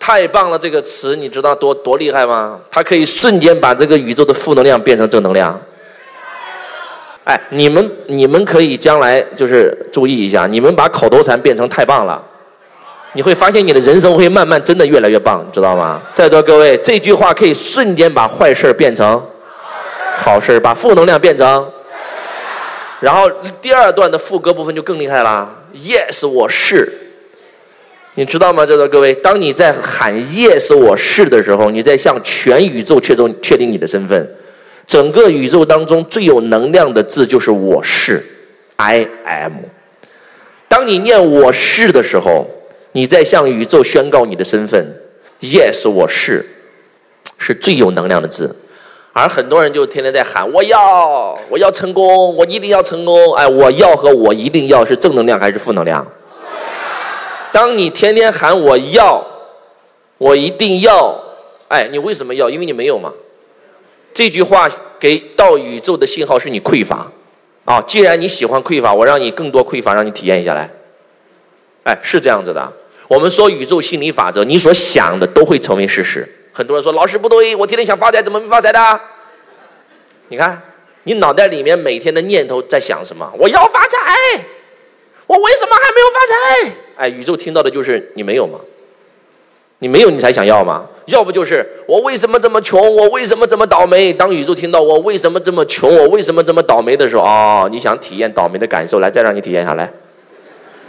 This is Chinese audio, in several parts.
太棒了！这个词你知道多多厉害吗？它可以瞬间把这个宇宙的负能量变成正能量。哎，你们你们可以将来就是注意一下，你们把口头禅变成太棒了，你会发现你的人生会慢慢真的越来越棒，知道吗？在座各位，这句话可以瞬间把坏事变成好事，把负能量变成。然后第二段的副歌部分就更厉害了，Yes，我是。你知道吗？在座各位，当你在喊 “Yes，我是”的时候，你在向全宇宙确定确定你的身份。整个宇宙当中最有能量的字就是“我是 ”，I am。当你念“我是”的时候，你在向宇宙宣告你的身份。Yes，我是，是最有能量的字。而很多人就天天在喊“我要，我要成功，我一定要成功”。哎，我要和我一定要是正能量还是负能量？当你天天喊我要，我一定要，哎，你为什么要？因为你没有嘛。这句话给到宇宙的信号是你匮乏，啊，既然你喜欢匮乏，我让你更多匮乏，让你体验一下来。哎，是这样子的。我们说宇宙心理法则，你所想的都会成为事实。很多人说老师不对，我天天想发财，怎么没发财的？你看，你脑袋里面每天的念头在想什么？我要发财。我为什么还没有发财？哎，宇宙听到的就是你没有吗？你没有，你才想要吗？要不就是我为什么这么穷？我为什么这么倒霉？当宇宙听到我为什么这么穷？我为什么这么倒霉的时候，哦，你想体验倒霉的感受，来，再让你体验下来。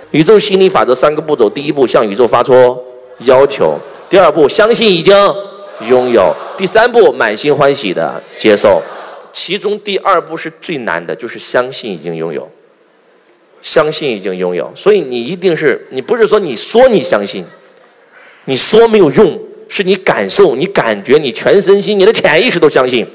宇宙心理法则三个步骤：第一步，向宇宙发出要求；第二步，相信已经拥有；第三步，满心欢喜的接受。其中第二步是最难的，就是相信已经拥有。相信已经拥有，所以你一定是你不是说你说你相信，你说没有用，是你感受、你感觉、你全身心、你的潜意识都相信。